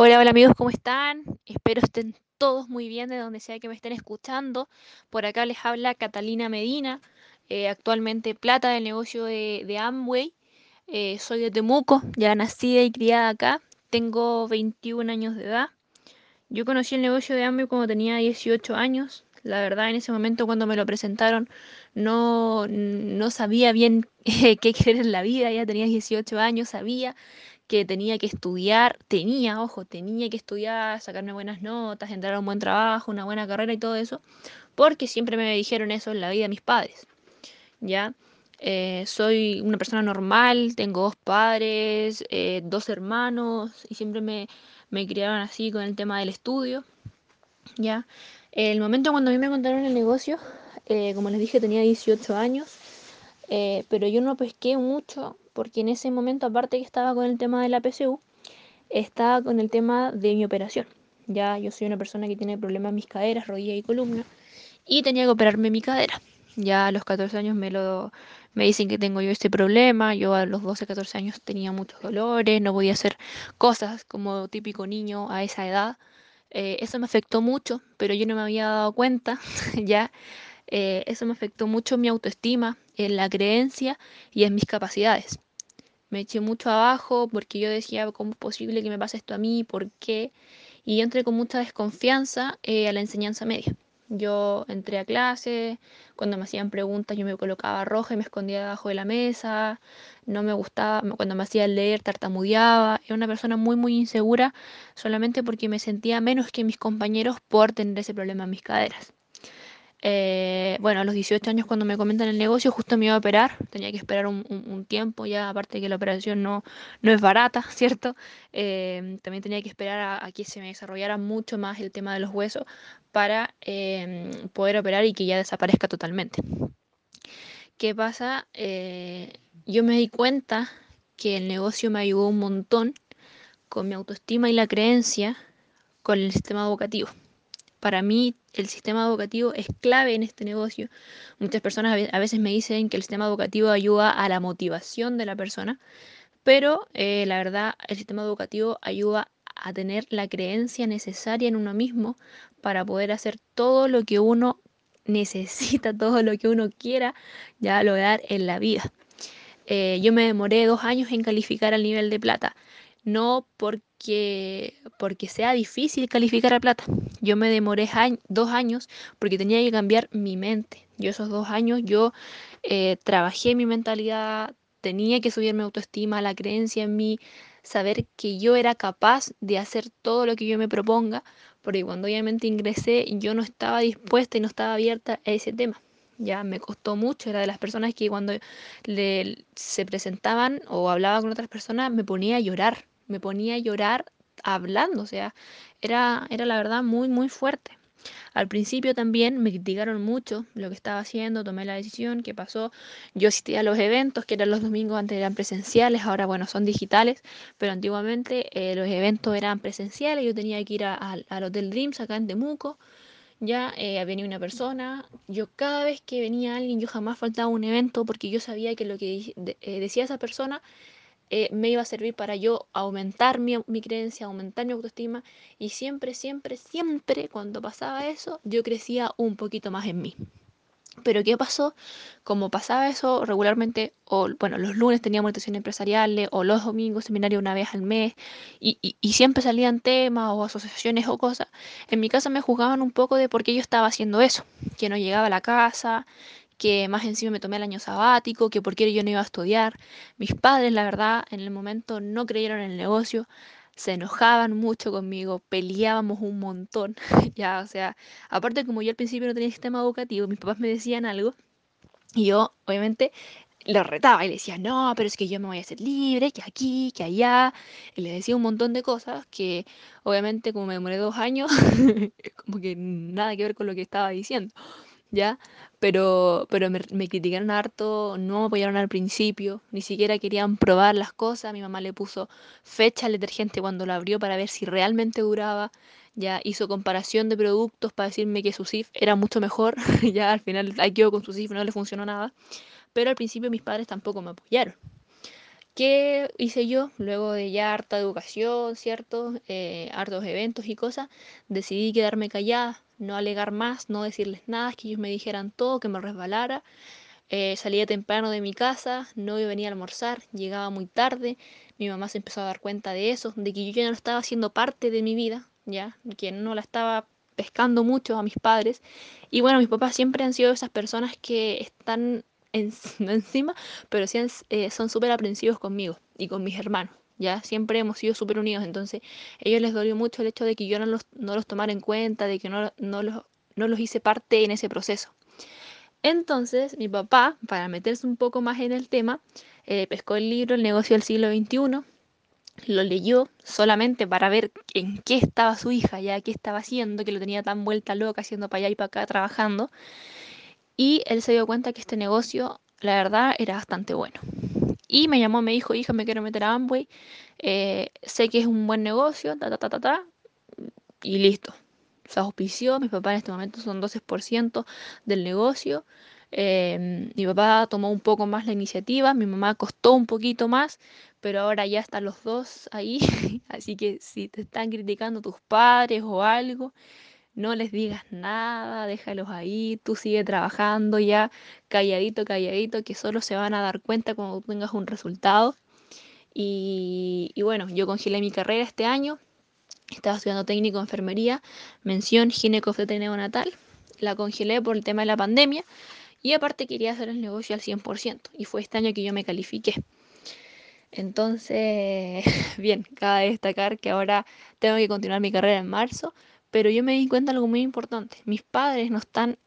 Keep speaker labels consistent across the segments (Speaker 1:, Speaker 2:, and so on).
Speaker 1: Hola, hola amigos, ¿cómo están? Espero estén todos muy bien de donde sea que me estén escuchando. Por acá les habla Catalina Medina, eh, actualmente plata del negocio de, Amway. Eh, soy de Temuco, ya nacida y criada acá. Tengo 21 años de edad. Yo conocí el negocio de Amway cuando tenía 18 años. La verdad, en ese momento cuando me lo presentaron no, no sabía bien qué querer en la vida. Ya tenía 18 años, sabía que tenía que estudiar, tenía, ojo, tenía que estudiar, sacarme buenas notas, entrar a un buen trabajo, una buena carrera y todo eso, porque siempre me dijeron eso en la vida de mis padres, ¿ya? Eh, soy una persona normal, tengo dos padres, eh, dos hermanos y siempre me, me criaron así con el tema del estudio, ¿ya? El momento cuando a mí me contaron el negocio, eh, como les dije, tenía 18 años, pero yo no pesqué mucho porque en ese momento, aparte que estaba con el tema de la PSU, estaba con el tema de mi operación. Ya yo soy una persona que tiene problemas en mis caderas, rodilla y columna, y tenía que operarme mi cadera. Ya a los 14 años me lo me dicen que tengo yo este problema. Yo a los 12, 14 años tenía muchos dolores, no podía hacer cosas como típico niño a esa edad. Eh, eso me afectó mucho, pero yo no me había dado cuenta, ya. Eh, eso me afectó mucho mi autoestima, en la creencia y en mis capacidades. Me eché mucho abajo porque yo decía, ¿cómo es posible que me pase esto a mí? ¿Por qué? Y yo entré con mucha desconfianza eh, a la enseñanza media. Yo entré a clase, cuando me hacían preguntas yo me colocaba roja y me escondía debajo de la mesa, no me gustaba, cuando me hacían leer tartamudeaba, era una persona muy muy insegura solamente porque me sentía menos que mis compañeros por tener ese problema en mis caderas. Eh, bueno, a los 18 años cuando me comentan el negocio, justo me iba a operar, tenía que esperar un, tiempo ya, aparte que la operación no, no es barata, ¿cierto? Eh, también tenía que esperar a, que se me desarrollara mucho más el tema de los huesos para em, poder operar y que ya desaparezca totalmente. ¿Qué pasa? Eh, yo me di cuenta que el negocio me ayudó un montón con mi autoestima y la creencia con el sistema educativo. Para mí el sistema educativo es clave en este negocio. Muchas personas a ve- a veces me dicen que el sistema educativo ayuda a la motivación de la persona, pero eh, la verdad el sistema educativo ayuda a tener la creencia necesaria en uno mismo para poder hacer todo lo que uno necesita, todo lo que uno quiera ya lograr en la vida. Eh, yo me demoré dos años en calificar al nivel de plata. No porque, porque sea difícil calificar a plata. Yo me demoré dos años porque tenía que cambiar mi mente. Yo esos dos años yo eh, trabajé mi mentalidad, tenía que subir mi autoestima, la creencia en mí, saber que yo era capaz de hacer todo lo que yo me proponga, porque cuando obviamente ingresé yo no estaba dispuesta y no estaba abierta a ese tema. Ya me costó mucho, era de las personas que cuando le, se presentaban o hablaba con otras personas, me ponía a llorar, me ponía a llorar hablando, o sea, era, era la verdad muy, muy fuerte. Al principio también me criticaron mucho lo que estaba haciendo, tomé la decisión, ¿qué pasó? Yo asistía a los eventos, que eran los domingos, antes eran presenciales, ahora bueno, son digitales, pero antiguamente eh, los eventos eran presenciales, yo tenía que ir a- al al Hotel Dreams acá en Temuco, ya eh, venía una persona, yo cada vez que venía alguien, yo jamás faltaba a un evento porque yo sabía que lo que eh, decía esa persona eh, me iba a servir para yo aumentar mi, mi creencia, aumentar mi autoestima y siempre, siempre, siempre cuando pasaba eso, yo crecía un poquito más en mí. Pero ¿qué pasó? Como pasaba eso regularmente, o bueno, los lunes teníamos sesiones empresariales, o los domingos seminario una vez al mes, y, y- y siempre salían temas o asociaciones o cosas, en mi casa me juzgaban un poco de por qué yo estaba haciendo eso, que no llegaba a la casa, que más encima me tomé el año sabático, que por qué yo no iba a estudiar. Mis padres, la verdad, en el momento no creyeron en el negocio, se enojaban mucho conmigo, peleábamos un montón, ya, o sea, aparte como yo al principio no tenía sistema educativo, mis papás me decían algo y yo obviamente los retaba y le decía, no, pero es que yo me voy a hacer libre, que aquí, que allá, y les decía un montón de cosas que obviamente como me demoré dos años, como que nada que ver con lo que estaba diciendo. ¿Ya? Pero, pero me, criticaron harto, no me apoyaron al principio, ni siquiera querían probar las cosas. Mi mamá le puso fecha al detergente cuando lo abrió para ver si realmente duraba. Ya hizo comparación de productos para decirme que su SIF era mucho mejor. Ya al final ahí quedó con su SIF, no le funcionó nada. Pero al principio mis padres tampoco me apoyaron. ¿Qué hice yo? Luego de ya harta educación, ¿cierto? Eh, hartos eventos y cosas, decidí quedarme callada, no alegar más, no decirles nada, que ellos me dijeran todo, que me resbalara. Eh, salía temprano de mi casa, no venía a almorzar, llegaba muy tarde. Mi mamá se empezó a dar cuenta de eso, de que yo ya no estaba siendo parte de mi vida, ya, que no la estaba pescando mucho a mis padres. Y bueno, mis papás siempre han sido esas personas que están en- encima, pero sí eh, son súper aprensivos conmigo y con mis hermanos. Ya siempre hemos sido súper unidos, entonces a ellos les dolió mucho el hecho de que yo no los, no los tomara en cuenta, de que no, no los, no los hice parte en ese proceso. Entonces, mi papá, para meterse un poco más en el tema, eh, pescó el libro El negocio del siglo XXI, lo leyó solamente para ver en qué estaba su hija, ya qué estaba haciendo, que lo tenía tan vuelta loca, haciendo para allá y para acá, trabajando. Y él se dio cuenta que este negocio, la verdad, era bastante bueno. Y me llamó, me dijo, hija, me quiero meter a Amway, eh, sé que es un buen negocio, ta, ta, ta, ta, ta, y listo. Se auspició, mis papás en este momento son 12% del negocio. Eh, mi papá tomó un poco más la iniciativa, mi mamá costó un poquito más, pero ahora ya están los dos ahí. Así que si te están criticando tus padres o algo, no les digas nada, déjalos ahí, tú sigue trabajando ya calladito, calladito, que solo se van a dar cuenta cuando tengas un resultado. Y, bueno, yo congelé mi carrera este año, estaba estudiando técnico de enfermería, mención ginecofeto neonatal, la congelé por el tema de la pandemia y aparte quería hacer el negocio al 100% y fue este año que yo me califiqué. Entonces, bien, cabe destacar que ahora tengo que continuar mi carrera en marzo, pero yo me di cuenta de algo muy importante. Mis padres no están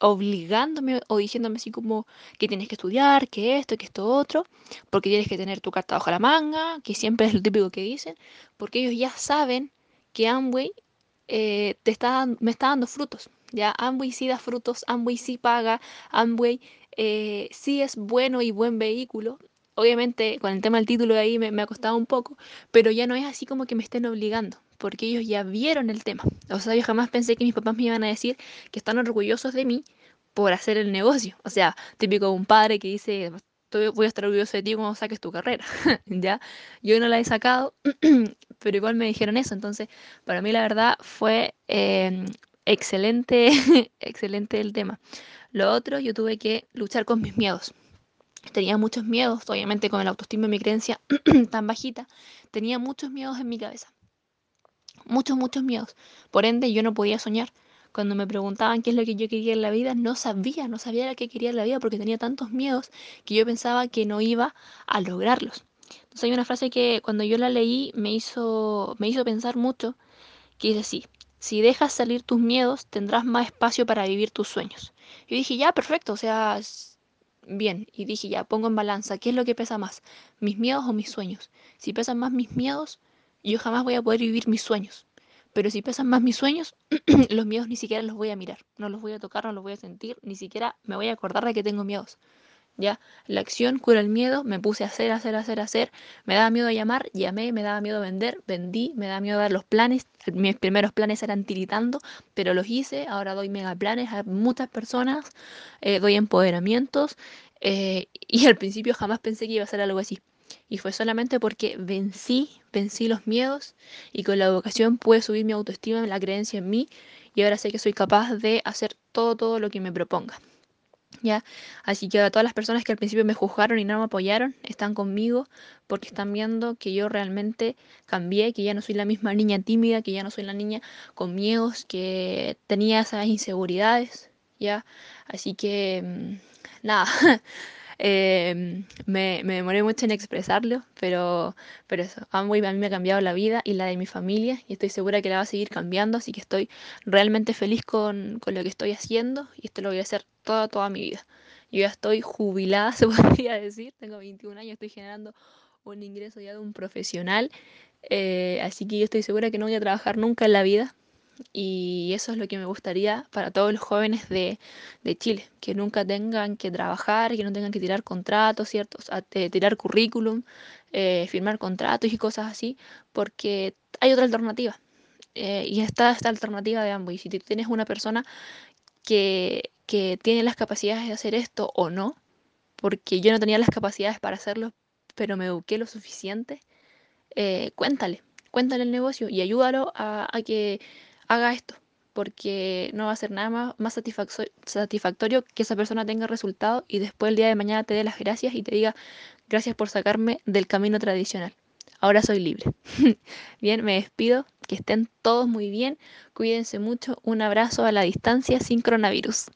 Speaker 1: obligándome o diciéndome así como que tienes que estudiar, que esto, que esto otro, porque tienes que tener tu carta bajo la manga, que siempre es lo típico que dicen, porque ellos ya saben que Amway eh, te está, me está dando frutos. Ya, Amway sí da frutos, Amway sí paga, Amway eh, sí es bueno y buen vehículo. Obviamente con el tema del título de ahí me, me ha costado un poco, pero ya no es así como que me estén obligando, porque ellos ya vieron el tema. O sea, yo jamás pensé que mis papás me iban a decir que están orgullosos de mí por hacer el negocio. O sea, típico de un padre que dice, "Estoy- voy a estar orgulloso de ti cuando saques tu carrera. ¿Ya? Yo no la he sacado, pero igual me dijeron eso. Entonces, para mí la verdad fue em, excelente, excelente el tema. Lo otro, yo tuve que luchar con mis miedos. Tenía muchos miedos, obviamente con el autoestima y mi creencia tan bajita, tenía muchos miedos en mi cabeza muchos, muchos miedos. Por ende, yo no podía soñar. Cuando me preguntaban qué es lo que yo quería en la vida, no sabía, no sabía lo que quería en la vida porque tenía tantos miedos que yo pensaba que no iba a lograrlos. Entonces hay una frase que cuando yo la leí me hizo, me hizo pensar mucho, que dice así, si dejas salir tus miedos, tendrás más espacio para vivir tus sueños. Yo dije, ya, perfecto, o sea, bien. Y dije, ya, pongo en balanza, ¿qué es lo que pesa más? ¿Mis miedos o mis sueños? Si pesan más mis miedos, yo jamás voy a poder vivir mis sueños. Pero si pesan más mis sueños, los miedos ni siquiera los voy a mirar, no los voy a tocar, no los voy a sentir, ni siquiera me voy a acordar de que tengo miedos. Ya, la acción cura el miedo, me puse a hacer, hacer, hacer, hacer, me daba miedo llamar, llamé, me daba miedo vender, vendí, me daba miedo dar los planes, mis primeros planes eran tiritando, pero los hice, ahora doy mega planes a muchas personas, eh, doy empoderamientos, eh, y al principio jamás pensé que iba a ser algo así. Y fue solamente porque vencí, vencí los miedos y con la educación pude subir mi autoestima, la creencia en mí y ahora sé que soy capaz de hacer todo, todo lo que me proponga. ¿Ya? Así que a todas las personas que al principio me juzgaron y no me apoyaron, están conmigo porque están viendo que yo realmente cambié, que ya no soy la misma niña tímida, que ya no soy la niña con miedos, que tenía esas inseguridades, ¿ya? Así que, mm, nada, Em, me, me demoré mucho en expresarlo, pero, pero eso, Amway a mí me ha cambiado la vida y la de mi familia y estoy segura que la va a seguir cambiando, así que estoy realmente feliz con, con lo que estoy haciendo y esto lo voy a hacer toda, toda mi vida. Yo ya estoy jubilada, se podría decir, tengo 21 años, estoy generando un ingreso ya de un profesional, eh, así que yo estoy segura que no voy a trabajar nunca en la vida, y eso es lo que me gustaría para todos los jóvenes de, de Chile, que nunca tengan que trabajar, que no tengan que tirar contratos, ¿cierto? O eh, tirar currículum, eh, firmar contratos y cosas así, porque hay otra alternativa. eh, y está esta alternativa de ambos. Y si tienes una persona que, que tiene las capacidades de hacer esto o no, porque yo no tenía las capacidades para hacerlo, pero me eduqué lo suficiente, cuéntale, cuéntale el negocio y ayúdalo a que haga esto, porque no va a ser nada más, más satisfactorio que esa persona tenga resultado y después el día de mañana te dé las gracias y te diga gracias por sacarme del camino tradicional. Ahora soy libre. Bien, me despido, que estén todos muy bien, cuídense mucho, un abrazo a la distancia sin coronavirus.